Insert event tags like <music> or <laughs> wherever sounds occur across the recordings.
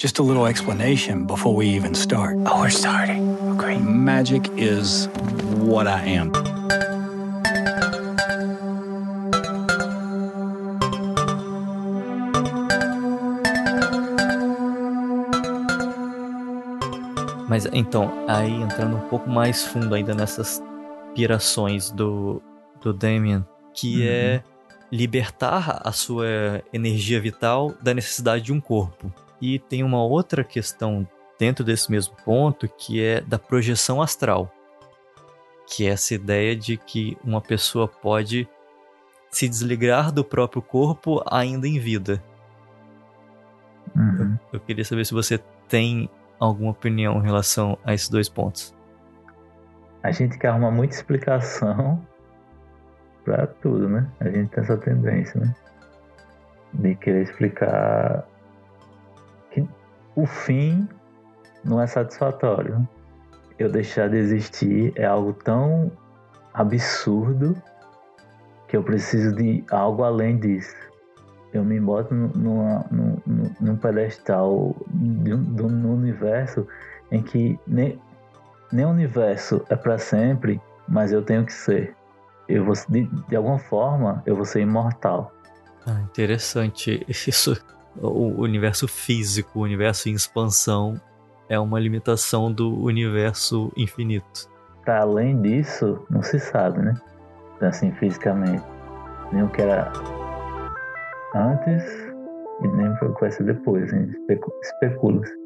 Just a little explanation before we even start. Oh, we're starting. Okay. Magic is what I am. Mas então, aí entrando um pouco mais fundo ainda nessas pirações do, do Damien, que uhum. é libertar a sua energia vital da necessidade de um corpo. E tem uma outra questão dentro desse mesmo ponto que é da projeção astral, que é essa ideia de que uma pessoa pode se desligar do próprio corpo ainda em vida. Uhum. Eu, eu queria saber se você tem alguma opinião em relação a esses dois pontos. A gente quer arrumar muita explicação para tudo, né? A gente tem essa tendência, né? De querer explicar o fim não é satisfatório. Eu deixar de existir é algo tão absurdo que eu preciso de algo além disso. Eu me boto numa, num, num pedestal de um, um universo em que nem, nem o universo é para sempre, mas eu tenho que ser. Eu vou, de, de alguma forma, eu vou ser imortal. Ah, interessante. Isso o universo físico, o universo em expansão, é uma limitação do universo infinito. Para além disso, não se sabe, né? Assim, fisicamente. Nem o que era antes e nem o que vai ser depois. Especula-se.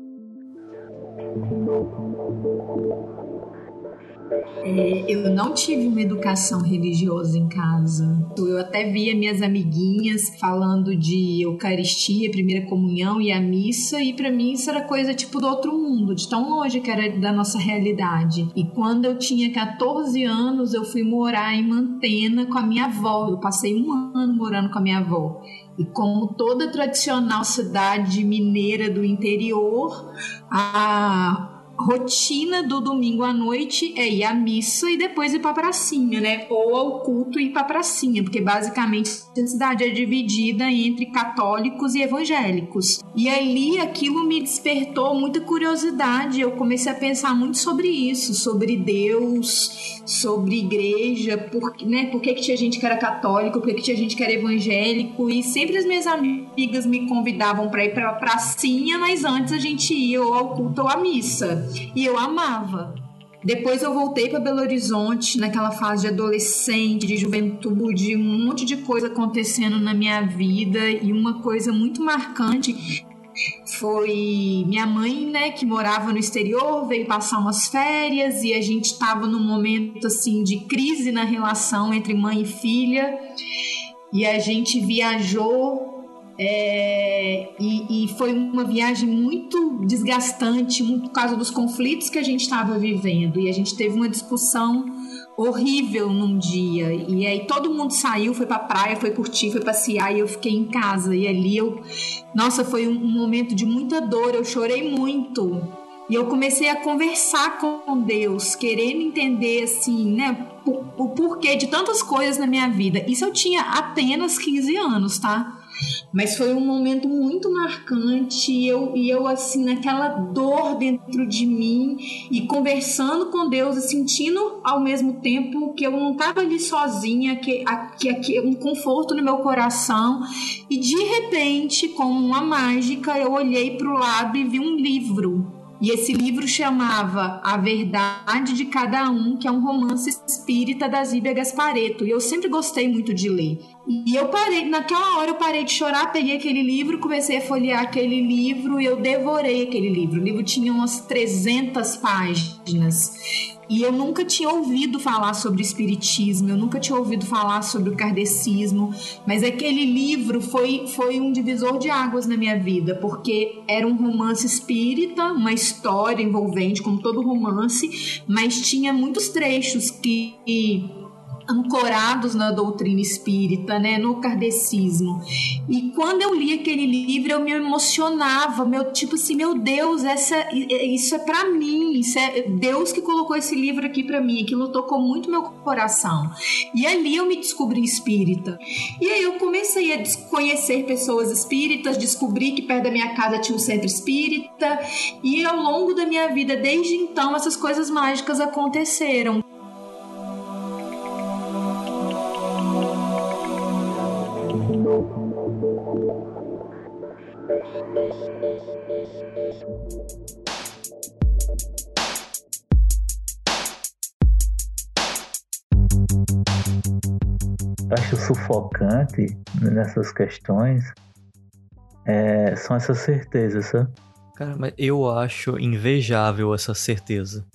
É, eu não tive uma educação religiosa em casa. Eu até via minhas amiguinhas falando de Eucaristia, primeira comunhão e a missa, e para mim isso era coisa tipo do outro mundo, de tão longe que era da nossa realidade. E quando eu tinha 14 anos, eu fui morar em Mantena com a minha avó. Eu passei um ano morando com a minha avó. E como toda tradicional cidade mineira do interior, a rotina do domingo à noite é ir à missa e depois ir pra pracinha, né? Ou ao culto e ir pra pracinha, porque basicamente a cidade é dividida entre católicos e evangélicos. E ali aquilo me despertou muita curiosidade. Eu comecei a pensar muito sobre isso, sobre Deus, sobre igreja, por, né? Por que, que tinha gente que era católico, por que, que tinha gente que era evangélico. E sempre as minhas amigas me convidavam para ir pra pracinha, mas antes a gente ia ou ao culto ou à missa. E eu amava. Depois eu voltei para Belo Horizonte, naquela fase de adolescente, de juventude, um monte de coisa acontecendo na minha vida e uma coisa muito marcante foi minha mãe, né, que morava no exterior, veio passar umas férias e a gente estava num momento assim de crise na relação entre mãe e filha. E a gente viajou é, e, e, foi uma viagem muito desgastante, muito por causa dos conflitos que a gente estava vivendo. E a gente teve uma discussão horrível num dia. E aí todo mundo saiu, foi pra praia, foi curtir, foi passear e eu fiquei em casa. E ali eu. Nossa, foi um, um momento de muita dor, eu chorei muito. E eu comecei a conversar com Deus, querendo entender assim, né, o, o porquê de tantas coisas na minha vida. Isso eu tinha apenas 15 anos, tá? Mas foi um momento muito marcante e eu, e eu assim, naquela dor dentro de mim e conversando com Deus e sentindo ao mesmo tempo que eu não estava ali sozinha, que, que, que um conforto no meu coração. E de repente, como uma mágica, eu olhei para o lado e vi um livro e esse livro chamava A Verdade de Cada Um, que é um romance espírita da Zíbia Gaspareto. E eu sempre gostei muito de ler. E eu parei, naquela hora eu parei de chorar, peguei aquele livro, comecei a folhear aquele livro e eu devorei aquele livro. O livro tinha umas 300 páginas. E eu nunca tinha ouvido falar sobre espiritismo, eu nunca tinha ouvido falar sobre o kardecismo, mas aquele livro foi, foi um divisor de águas na minha vida, porque era um romance espírita, uma história envolvente, como todo romance, mas tinha muitos trechos que ancorados na doutrina espírita, né, no kardecismo. E quando eu li aquele livro, eu me emocionava, meu tipo assim, meu Deus, essa isso é para mim, isso é Deus que colocou esse livro aqui para mim, aquilo tocou muito meu coração. E ali eu me descobri espírita. E aí eu comecei a conhecer pessoas espíritas, descobri que perto da minha casa tinha um centro espírita, e ao longo da minha vida desde então essas coisas mágicas aconteceram. Acho sufocante nessas questões é, são essas certezas, sabe? Cara, mas eu acho invejável essa certeza.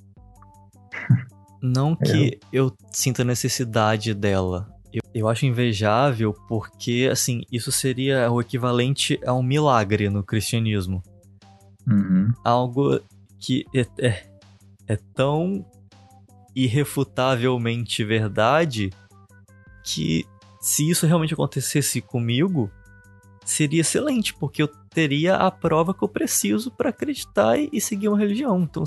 Não <laughs> que eu, eu sinta necessidade dela. Eu, eu acho invejável porque, assim, isso seria o equivalente a um milagre no cristianismo. Uhum. Algo que é, é, é tão irrefutavelmente verdade que se isso realmente acontecesse comigo, seria excelente, porque eu teria a prova que eu preciso para acreditar e seguir uma religião. Então,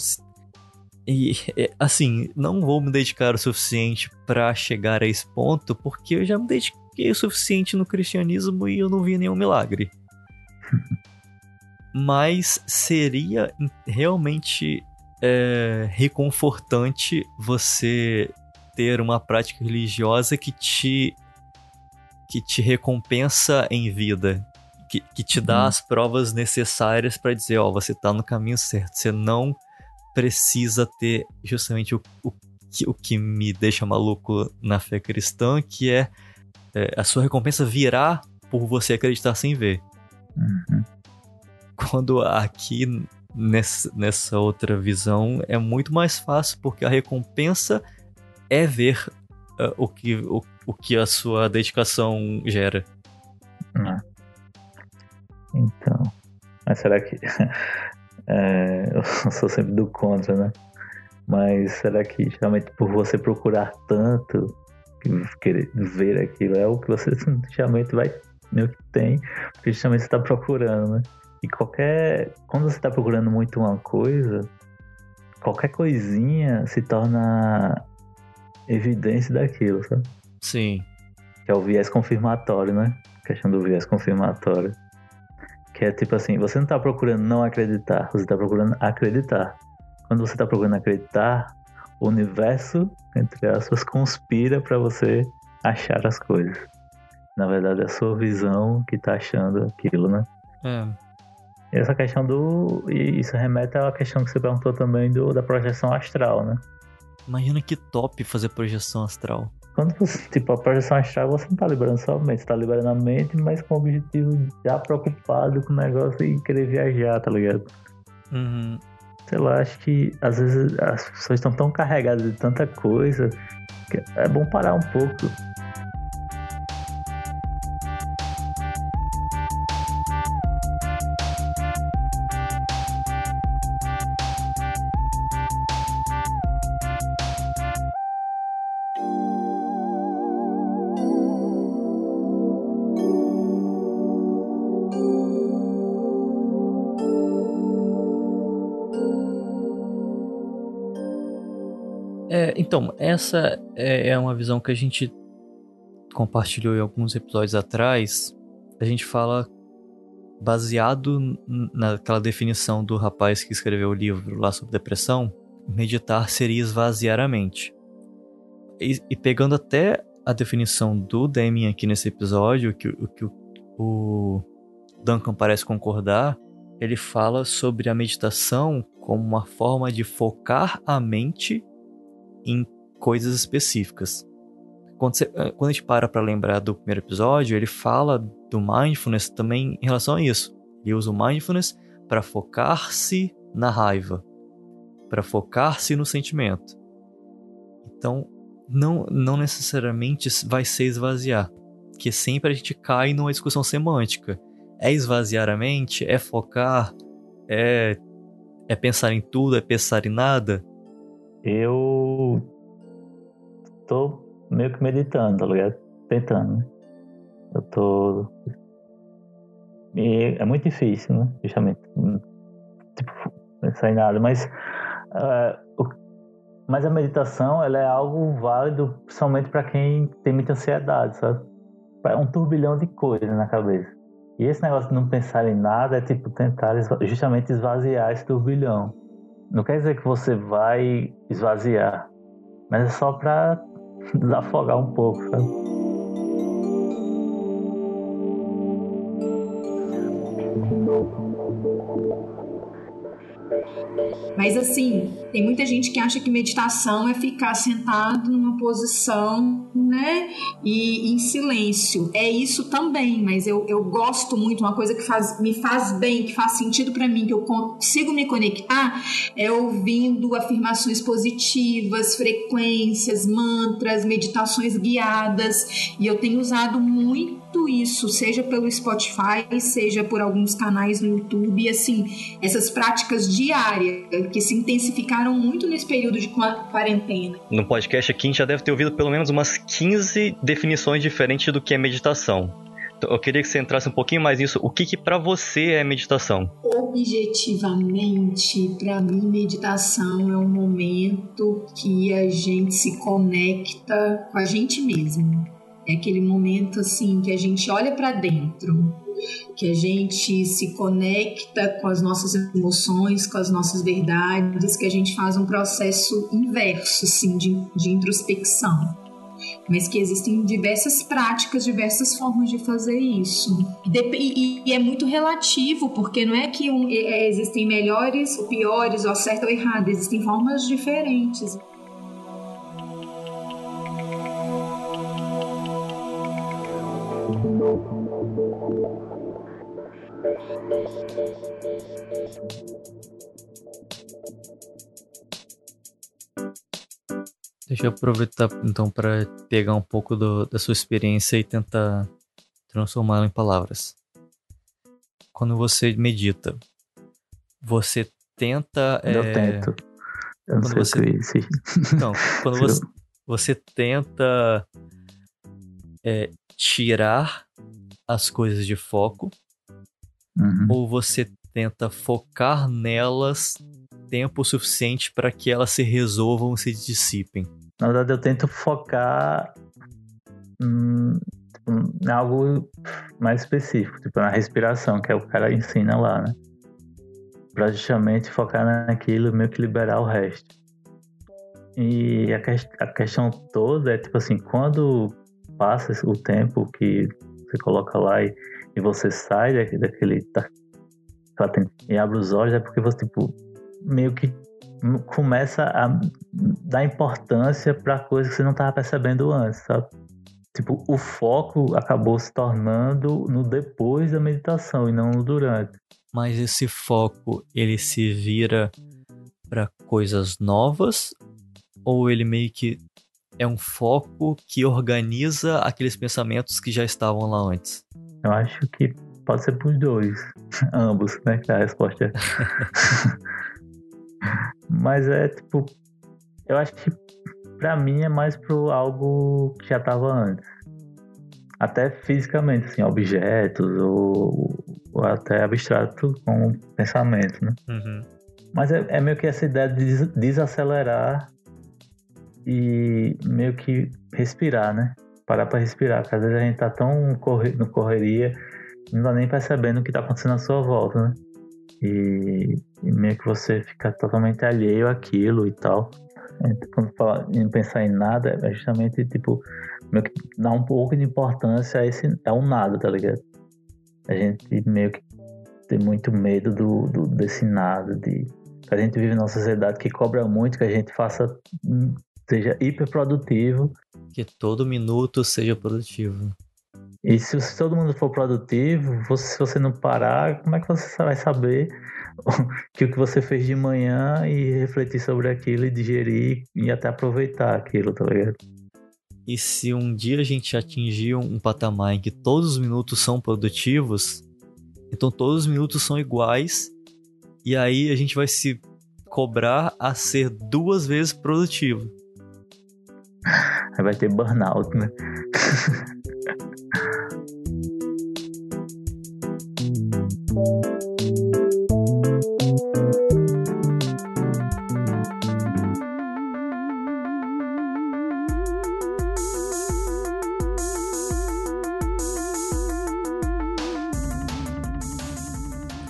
e assim, não vou me dedicar o suficiente para chegar a esse ponto, porque eu já me dediquei o suficiente no cristianismo e eu não vi nenhum milagre. <laughs> Mas seria realmente é, reconfortante você ter uma prática religiosa que te que te recompensa em vida, que, que te dá uhum. as provas necessárias para dizer, ó, você tá no caminho certo. Você não precisa ter justamente o, o, o que me deixa maluco na fé cristã, que é, é a sua recompensa virá por você acreditar sem ver. Uhum. Quando aqui nessa, nessa outra visão é muito mais fácil, porque a recompensa é ver uh, o, que, o, o que a sua dedicação gera. Hum. Então, mas será que. É, <laughs> eu sou sempre do contra, né? Mas será que realmente por você procurar tanto, querer ver aquilo, é o que você <laughs> realmente vai. Meio que tem, porque justamente você está procurando, né? E qualquer. Quando você está procurando muito uma coisa, qualquer coisinha se torna evidência daquilo, sabe? Sim. Que é o viés confirmatório, né? A questão do viés confirmatório. Que é tipo assim, você não tá procurando não acreditar, você tá procurando acreditar. Quando você tá procurando acreditar, o universo, entre aspas, conspira para você achar as coisas. Na verdade, é a sua visão que tá achando aquilo, né? É. E essa questão do. Isso remete à questão que você perguntou também do, da projeção astral, né? Imagina que top fazer projeção astral. Quando você, <laughs> tipo, a projeção astral, você não tá liberando só a mente, você tá liberando a mente, mas com o objetivo já preocupado com o negócio e querer viajar, tá ligado? Uhum. Sei lá, acho que às vezes as pessoas estão tão carregadas de tanta coisa que é bom parar um pouco essa é, é uma visão que a gente compartilhou em alguns episódios atrás. A gente fala baseado naquela definição do rapaz que escreveu o livro lá sobre depressão, meditar seria esvaziar a mente. E, e pegando até a definição do Damien aqui nesse episódio, que, que o, o Duncan parece concordar, ele fala sobre a meditação como uma forma de focar a mente em coisas específicas. Quando, você, eh, quando a gente para para lembrar do primeiro episódio, ele fala do mindfulness também em relação a isso. Ele usa o mindfulness para focar-se na raiva, para focar-se no sentimento. Então, não, não necessariamente vai ser esvaziar, que sempre a gente cai numa discussão semântica. É esvaziar a mente? É focar? É, é pensar em tudo? É pensar em nada? Eu tô meio que meditando, tá ligado? Tentando, né? Eu tô. E é muito difícil, né? Justamente. Tipo, pensar em nada. Mas. Uh, o... Mas a meditação, ela é algo válido, principalmente para quem tem muita ansiedade, sabe? É um turbilhão de coisas na cabeça. E esse negócio de não pensar em nada é tipo tentar justamente esvaziar esse turbilhão. Não quer dizer que você vai esvaziar, mas é só para desafogar um pouco, sabe? Mas assim, tem muita gente que acha que meditação é ficar sentado numa posição, né? E em silêncio. É isso também, mas eu, eu gosto muito, uma coisa que faz, me faz bem, que faz sentido para mim, que eu consigo me conectar, é ouvindo afirmações positivas, frequências, mantras, meditações guiadas. E eu tenho usado muito isso, seja pelo Spotify, seja por alguns canais no YouTube, e assim, essas práticas diárias que se intensificaram muito nesse período de quarentena. No podcast aqui a gente já deve ter ouvido pelo menos umas 15 definições diferentes do que é meditação. Então, eu queria que você entrasse um pouquinho mais nisso. O que, que para você é meditação? Objetivamente, para mim, meditação é um momento que a gente se conecta com a gente mesmo é aquele momento assim que a gente olha para dentro, que a gente se conecta com as nossas emoções, com as nossas verdades, que a gente faz um processo inverso, assim, de, de introspecção. Mas que existem diversas práticas, diversas formas de fazer isso. E, e é muito relativo, porque não é que um, é, existem melhores ou piores, ou certo ou errado, existem formas diferentes. Deixa eu aproveitar então para pegar um pouco do, da sua experiência e tentar transformá-la em palavras. Quando você medita, você tenta. Eu é... tento. Eu não quando sei você... que Então, quando <laughs> você, você tenta é, tirar as coisas de foco uhum. ou você tenta focar nelas tempo suficiente para que elas se resolvam, se dissipem? Na verdade, eu tento focar hum, em algo mais específico, tipo na respiração, que é o cara ensina lá, né? Pra justamente focar naquilo, meio que liberar o resto. E a, que a questão toda é, tipo assim, quando passa o tempo que você coloca lá e, e você sai daquele. Da, e abre os olhos, é porque você, tipo, meio que começa a dar importância para coisas que você não estava percebendo antes, sabe? Tipo, o foco acabou se tornando no depois da meditação e não no durante. Mas esse foco, ele se vira para coisas novas ou ele meio que é um foco que organiza aqueles pensamentos que já estavam lá antes? Eu acho que pode ser pros dois, <laughs> ambos, né? Que a resposta é. <laughs> Mas é tipo, eu acho que pra mim é mais pro algo que já tava antes. Até fisicamente, assim, objetos ou, ou até abstrato com pensamento, né? Uhum. Mas é, é, meio que essa ideia de desacelerar e meio que respirar, né? Parar para respirar, porque às vezes a gente tá tão corre no correria, não dá nem percebendo o que tá acontecendo à sua volta, né? E, e meio que você fica totalmente alheio àquilo e tal. Quando fala em pensar em nada, é justamente tipo, meio que dá um pouco de importância a esse, é um nada, tá ligado? A gente meio que tem muito medo do, do desse nada, de a gente vive numa sociedade que cobra muito que a gente faça seja hiperprodutivo. Que todo minuto seja produtivo. E se, todo mundo for produtivo, você, se você não parar, como é que você vai saber <laughs> que o que você fez de manhã e refletir sobre aquilo e digerir e até aproveitar aquilo, tá ligado? E se um dia a gente atingir um patamar em que todos os minutos são produtivos, então todos os minutos são iguais, e aí a gente vai se cobrar a ser duas vezes produtivo. Aí vai ter burnout, né?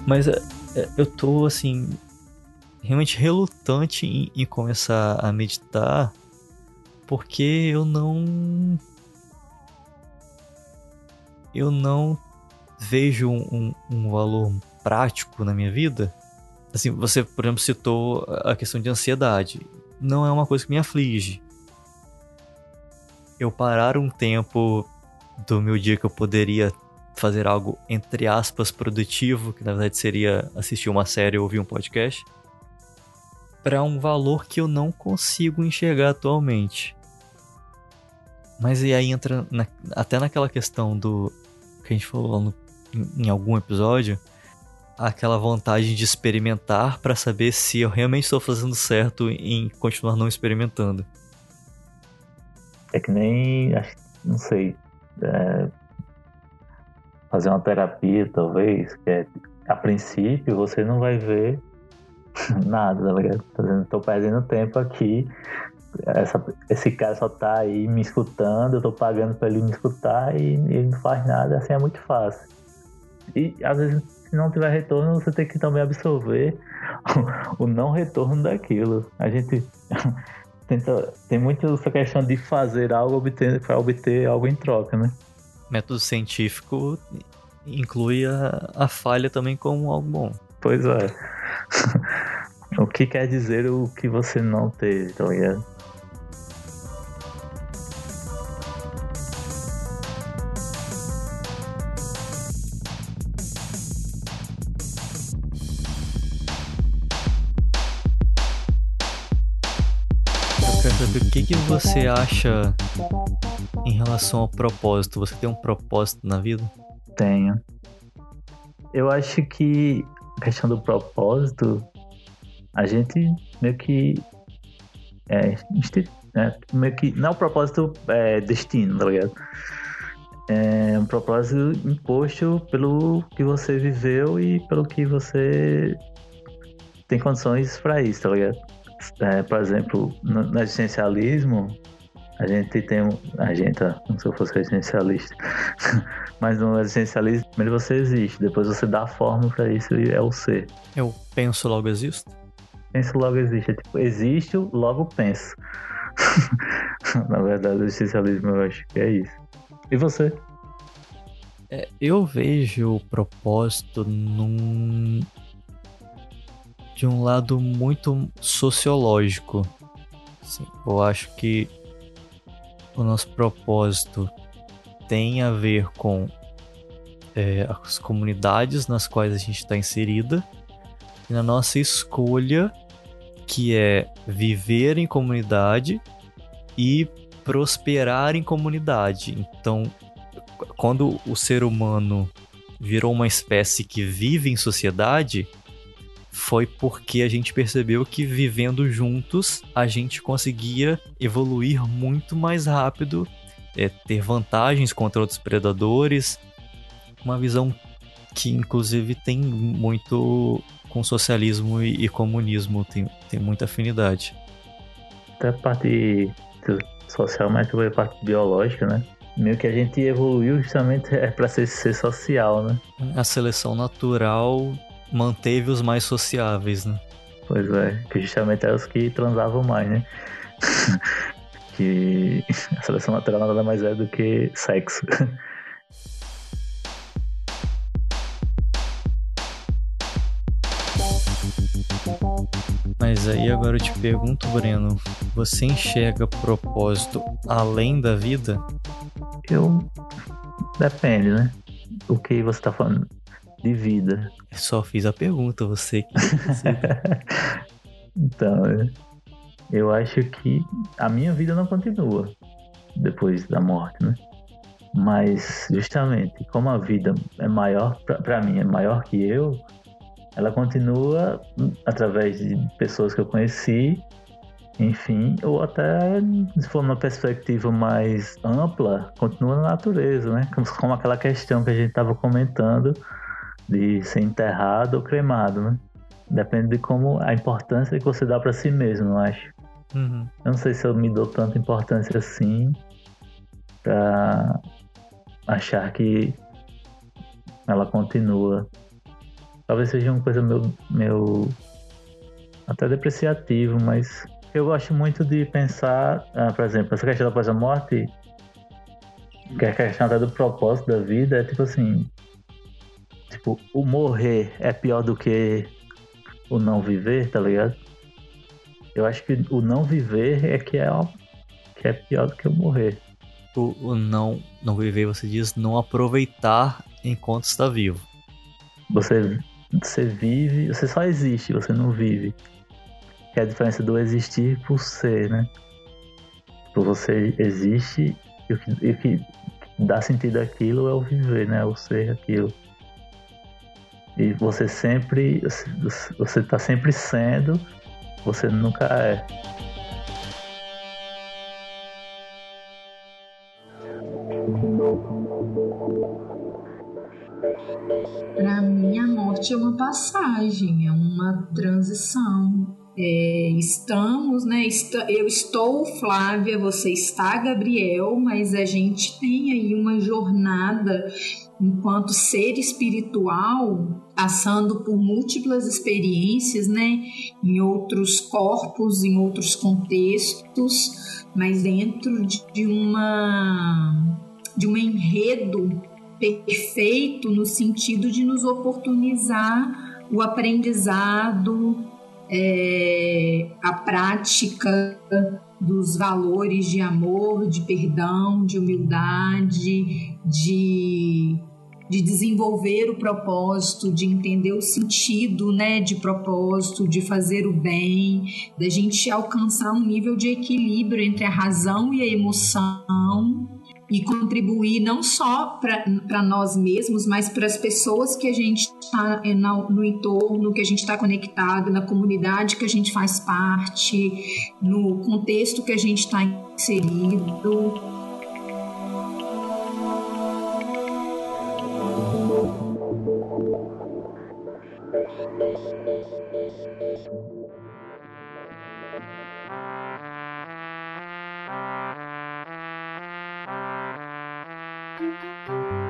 Mas é, é, eu tô, assim, realmente relutante em, em começar a meditar porque eu não. Eu não vejo um, um, valor prático na minha vida. Assim, você, por exemplo, citou a questão de ansiedade. Não é uma coisa que me aflige. Eu parar um tempo do meu dia que eu poderia fazer algo, entre aspas, produtivo, que na verdade seria assistir uma série ou ouvir um podcast, para um valor que eu não consigo enxergar atualmente. Mas e aí entra na, até naquela questão do que a gente falou no, em, algum episódio, aquela vontade de experimentar para saber se eu realmente estou fazendo certo em continuar não experimentando. É que nem, não sei, é, fazer uma terapia, talvez, que é, a princípio você não vai ver <laughs> nada, tá ligado? Tô perdendo tempo aqui. Essa, esse cara só tá aí me escutando, eu tô pagando pra ele me escutar e ele não faz nada, assim é muito fácil. E às vezes, se não tiver retorno, você tem que também absorver o, <laughs> o não retorno daquilo. A gente <laughs> tenta, tem muito essa questão de fazer algo obter, para obter algo em troca, né? método científico inclui a, a falha também como algo bom. Pois é. <laughs> o que quer dizer o que você não teve, tá ligado? o que, que você acha em relação ao propósito? Você tem um propósito na vida? Tenho. Eu acho que a questão do propósito, a gente meio que. É, é meio que. Não é o propósito é, destino, tá ligado? É um propósito imposto pelo que você viveu e pelo que você tem condições para isso, tá ligado? é, por exemplo, no, no, existencialismo, a gente tem. A gente, não se eu fosse existencialista, <laughs> mas no existencialismo, primeiro você existe, depois você dá forma para isso e é o ser. Eu penso, logo existo? Penso, logo existe. É tipo, existo, logo penso. <laughs> Na verdade, o existencialismo eu acho que é isso. E você? É, eu vejo o propósito num, de um lado muito sociológico. Assim, eu acho que o nosso propósito tem a ver com é, as comunidades nas quais a gente está inserida e na nossa escolha que é viver em comunidade e prosperar em comunidade. Então, quando o ser humano virou uma espécie que vive em sociedade, foi porque a gente percebeu que vivendo juntos a gente conseguia evoluir muito mais rápido, é, ter vantagens contra outros predadores. Uma visão que inclusive tem muito com socialismo e, e comunismo, tem, tem muita afinidade. Até a parte social, mas também a parte biológica, né? Meio que a gente evoluiu justamente é para ser, ser social, né? A seleção natural manteve os mais sociáveis, né? Pois é, que justamente eram os que transavam mais, né? <laughs> que a seleção natural nada mais é do que sexo. <laughs> Mas aí agora eu te pergunto, Breno, você enxerga propósito além da vida? Eu. Depende, né? O que você tá falando de vida. Eu só fiz a pergunta, você que. <laughs> então, eu acho que a minha vida não continua depois da morte, né? Mas justamente como a vida é maior para mim, é maior que eu, ela continua através de pessoas que eu conheci enfim, ou até se for uma perspectiva mais ampla, continua na natureza, né? Como, como aquela questão que a gente estava comentando de ser enterrado ou cremado, né? Depende de como a importância que você dá para si mesmo, eu acho. Uhum. Eu não sei se eu me dou tanta importância assim pra achar que ela continua. Talvez seja uma coisa meu, meu até depreciativo, mas eu gosto muito de pensar, ah, por exemplo, essa questão da pós-morte, que é a questão até do propósito da vida, é tipo assim, tipo, o morrer é pior do que o não viver, tá ligado? Eu acho que o não viver é que é, que é pior do que o morrer. O, o não, não viver, você diz não aproveitar enquanto está vivo. Você, você vive, você só existe, você não vive que é a diferença do existir por ser, né? Por você existe e o que, e o que dá sentido àquilo é o viver, né? O ser aquilo. E você sempre, você está sempre sendo, você nunca é. Passagem, é uma transição é, estamos, né? Eu estou Flávia, você está Gabriel, mas a gente tem aí uma jornada enquanto ser espiritual, passando por múltiplas experiências, né? Em outros corpos, em outros contextos, mas dentro de uma de um enredo perfeito no sentido de nos oportunizar o aprendizado, é, a prática dos valores de amor, de perdão, de humildade, de, de desenvolver o propósito, de entender o sentido né, de propósito, de fazer o bem, da gente alcançar um nível de equilíbrio entre a razão e a emoção e contribuir não só para nós mesmos, mas para as pessoas que a gente está é, no entorno, que a gente está conectado, na comunidade que a gente faz parte, no contexto que a gente está inserido.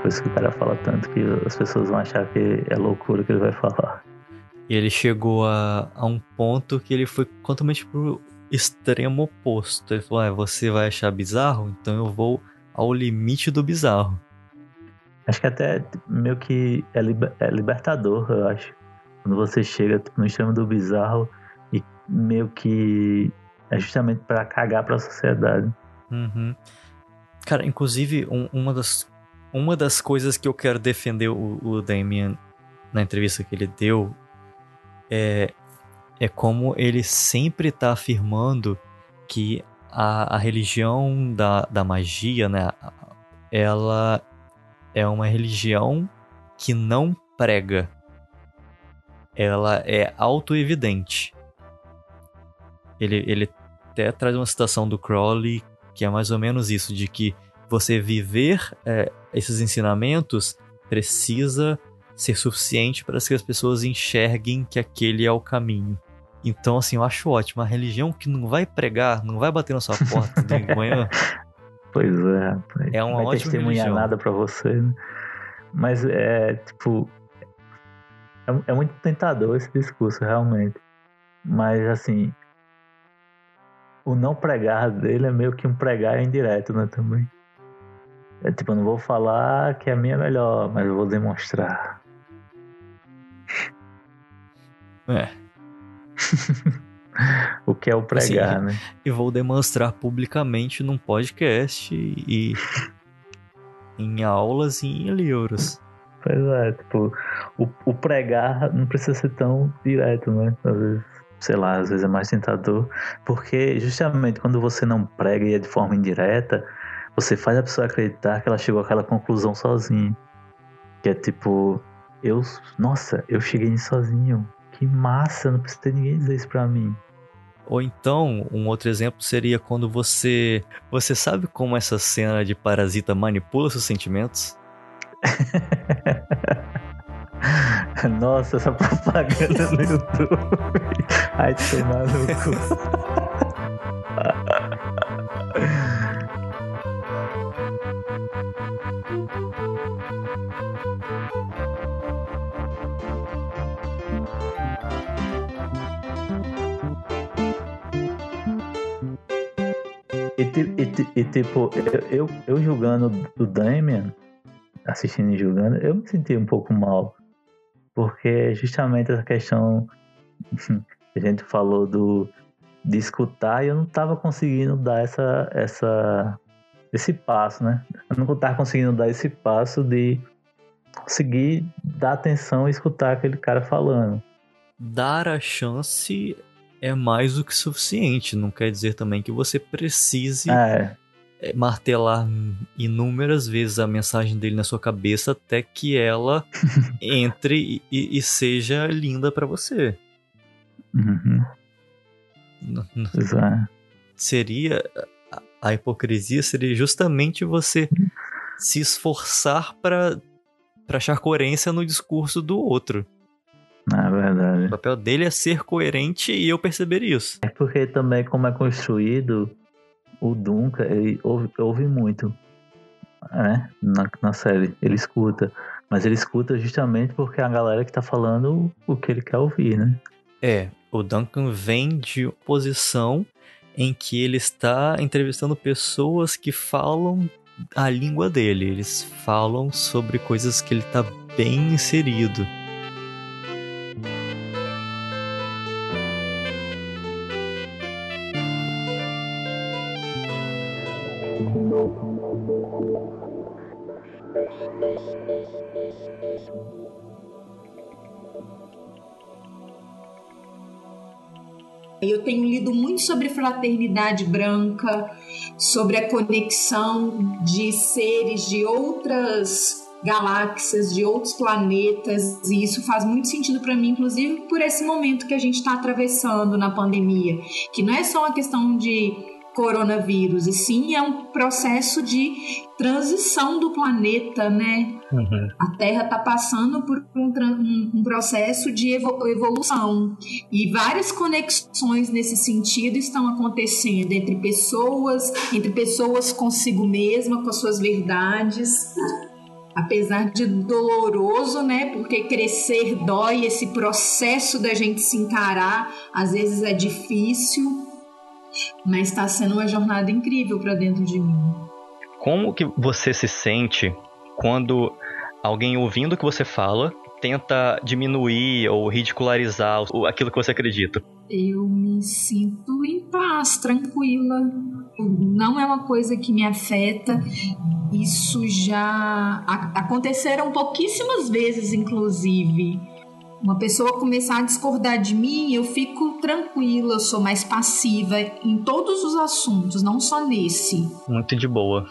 Por isso que o cara fala tanto que as pessoas vão achar que é loucura que ele vai falar. E ele chegou a, a um ponto que ele foi totalmente pro extremo oposto. Ele falou: ah, você vai achar bizarro? Então eu vou ao limite do bizarro. Acho que até meio que é, liber, é libertador, eu acho. Quando você chega tipo, no extremo do bizarro e meio que é justamente para cagar para a sociedade. Uhum. Cara, inclusive, um, uma, das, uma das coisas que eu quero defender o, o Damien na entrevista que ele deu é, é como ele sempre está afirmando que a, a religião da, da magia, né, ela é uma religião que não prega. Ela é autoevidente. Ele, ele até traz uma citação do Crowley que é mais ou menos isso, de que você viver é, esses ensinamentos precisa ser suficiente para que as pessoas enxerguem que aquele é o caminho. Então, assim, eu acho ótimo. A religião que não vai pregar, não vai bater na sua porta de <laughs> manhã. Pois é, É uma vai ótima testemunhar religião. nada para você, né? Mas é, tipo... É, é muito tentador esse discurso, realmente. Mas, assim, o não pregar dele é meio que um pregar indireto, né, também. É tipo, eu não vou falar que a minha é melhor, mas eu vou demonstrar. É. <laughs> o que é o pregar, assim, né? E vou demonstrar publicamente num podcast e <laughs> em aulas e em livros. Pois é, tipo, o, o pregar não precisa ser tão direto, né? Às vezes sei lá, às vezes é mais tentador, porque justamente quando você não prega e é de forma indireta, você faz a pessoa acreditar que ela chegou àquela conclusão sozinha. Que é tipo, eu, nossa, eu cheguei nisso sozinho. Que massa, não precisa ter ninguém dizer isso pra mim. Ou então, um outro exemplo seria quando você. Você sabe como essa cena de parasita manipula seus sentimentos? <laughs> Nossa, essa propaganda no <laughs> YouTube. Ai, tem maluco. E, <laughs> e, e, tipo, eu, eu, eu julgando o Damien, assistindo e julgando, eu me senti um pouco mal. Porque justamente essa questão <laughs> que a gente falou do de escutar e eu não estava conseguindo dar essa, essa, esse passo, né? Eu não estava conseguindo dar esse passo de conseguir dar atenção e escutar aquele cara falando. Dar a chance é mais do que suficiente. Não quer dizer também que você precise é. É martelar inúmeras vezes a mensagem dele na sua cabeça até que ela <laughs> entre e, e, seja linda para você. Uhum. Exato. Seria a hipocrisia seria justamente você se esforçar para para achar coerência no discurso do outro. Na verdade. O papel dele é ser coerente e eu perceber isso. É porque também, como é construído, o Duncan, ele ouve, ouve muito né? na, na série. Ele escuta. Mas ele escuta justamente porque é a galera que tá falando o que ele quer ouvir, né? É, o Duncan vem de posição em que ele está entrevistando pessoas que falam a língua dele. Eles falam sobre coisas que ele está bem inserido. Muito sobre fraternidade branca, sobre a conexão de seres de outras galáxias, de outros planetas, e isso faz muito sentido para mim, inclusive por esse momento que a gente está atravessando na pandemia, que não é só uma questão de coronavírus, e sim é um processo de transição do planeta, né? Uhum. A Terra está passando por um, um, processo de evolução e várias conexões nesse sentido estão acontecendo entre pessoas, entre pessoas consigo mesma, com as suas verdades. Apesar de doloroso, né? Porque crescer dói, esse processo da gente se encarar às vezes é difícil mas está sendo uma jornada incrível para dentro de mim. Como que você se sente quando alguém ouvindo o que você fala tenta diminuir ou ridicularizar aquilo que você acredita? Eu me sinto em paz, tranquila. Não é uma coisa que me afeta. Isso já aconteceram pouquíssimas vezes, inclusive uma pessoa começar a discordar de mim, eu fico tranquila, eu sou mais passiva em todos os assuntos, não só nesse. Muito de boa.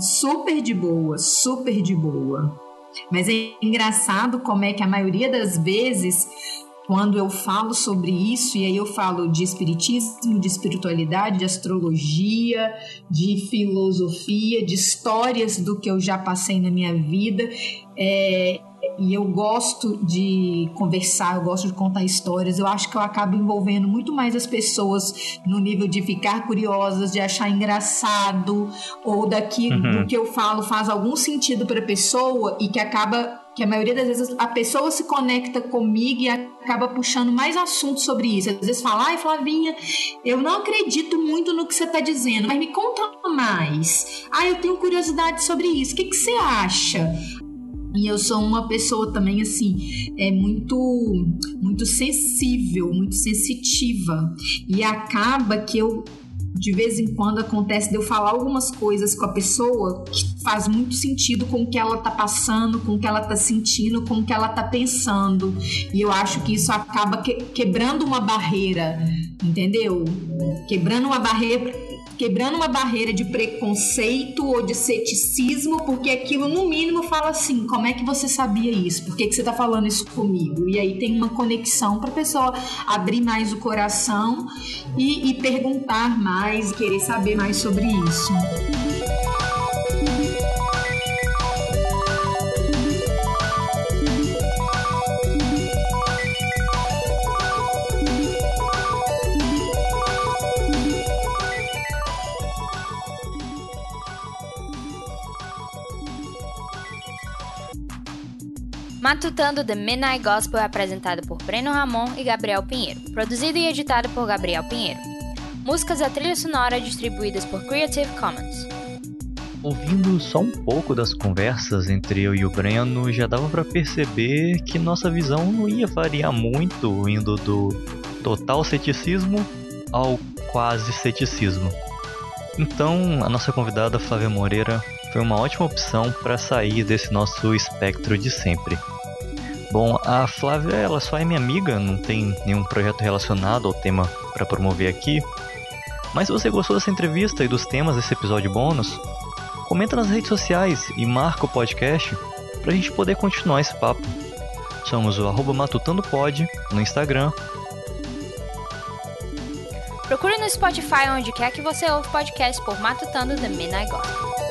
Super de boa, super de boa. Mas é engraçado como é que a maioria das vezes, quando eu falo sobre isso, e aí eu falo de espiritismo, de espiritualidade, de astrologia, de filosofia, de histórias do que eu já passei na minha vida, é, e eu gosto de conversar, eu gosto de contar histórias. Eu acho que eu acabo envolvendo muito mais as pessoas no nível de ficar curiosas, de achar engraçado, ou daqui uhum. do que eu falo faz algum sentido para a pessoa e que acaba que a maioria das vezes a pessoa se conecta comigo e acaba puxando mais assuntos sobre isso. Às vezes fala, ai Flavinha, eu não acredito muito no que você está dizendo, mas me conta mais. Ah, eu tenho curiosidade sobre isso. O que, que você acha? E eu sou uma pessoa também assim, é muito muito sensível, muito sensitiva. E acaba que eu de vez em quando acontece de eu falar algumas coisas com a pessoa que faz muito sentido com o que ela tá passando, com o que ela tá sentindo, com o que ela tá pensando. E eu acho que isso acaba que, quebrando uma barreira, entendeu? Quebrando uma barreira quebrando uma barreira de preconceito ou de ceticismo, porque aquilo no mínimo fala assim: como é que você sabia isso? Por que, que você está falando isso comigo? E aí tem uma conexão para a pessoa abrir mais o coração e, e perguntar mais, querer saber mais sobre isso. Matutando The Midnight Gospel é apresentado por Breno Ramon e Gabriel Pinheiro, produzido e editado por Gabriel Pinheiro. Músicas da trilha sonora distribuídas por Creative Commons. Ouvindo só um pouco das conversas entre eu e o Breno, já dava para perceber que nossa visão não ia variar muito indo do total ceticismo ao quase ceticismo. Então, a nossa convidada Flávia Moreira foi uma ótima opção para sair desse nosso espectro de sempre. Bom, a Flávia ela só é minha amiga, não tem nenhum projeto relacionado ao tema para promover aqui. Mas se você gostou dessa entrevista e dos temas desse episódio bônus, comenta nas redes sociais e marca o podcast para a gente poder continuar esse papo. Somos o arroba matutandopod no Instagram. Procure no Spotify onde quer que você ouve podcast por Matutando The Midnight Gospel.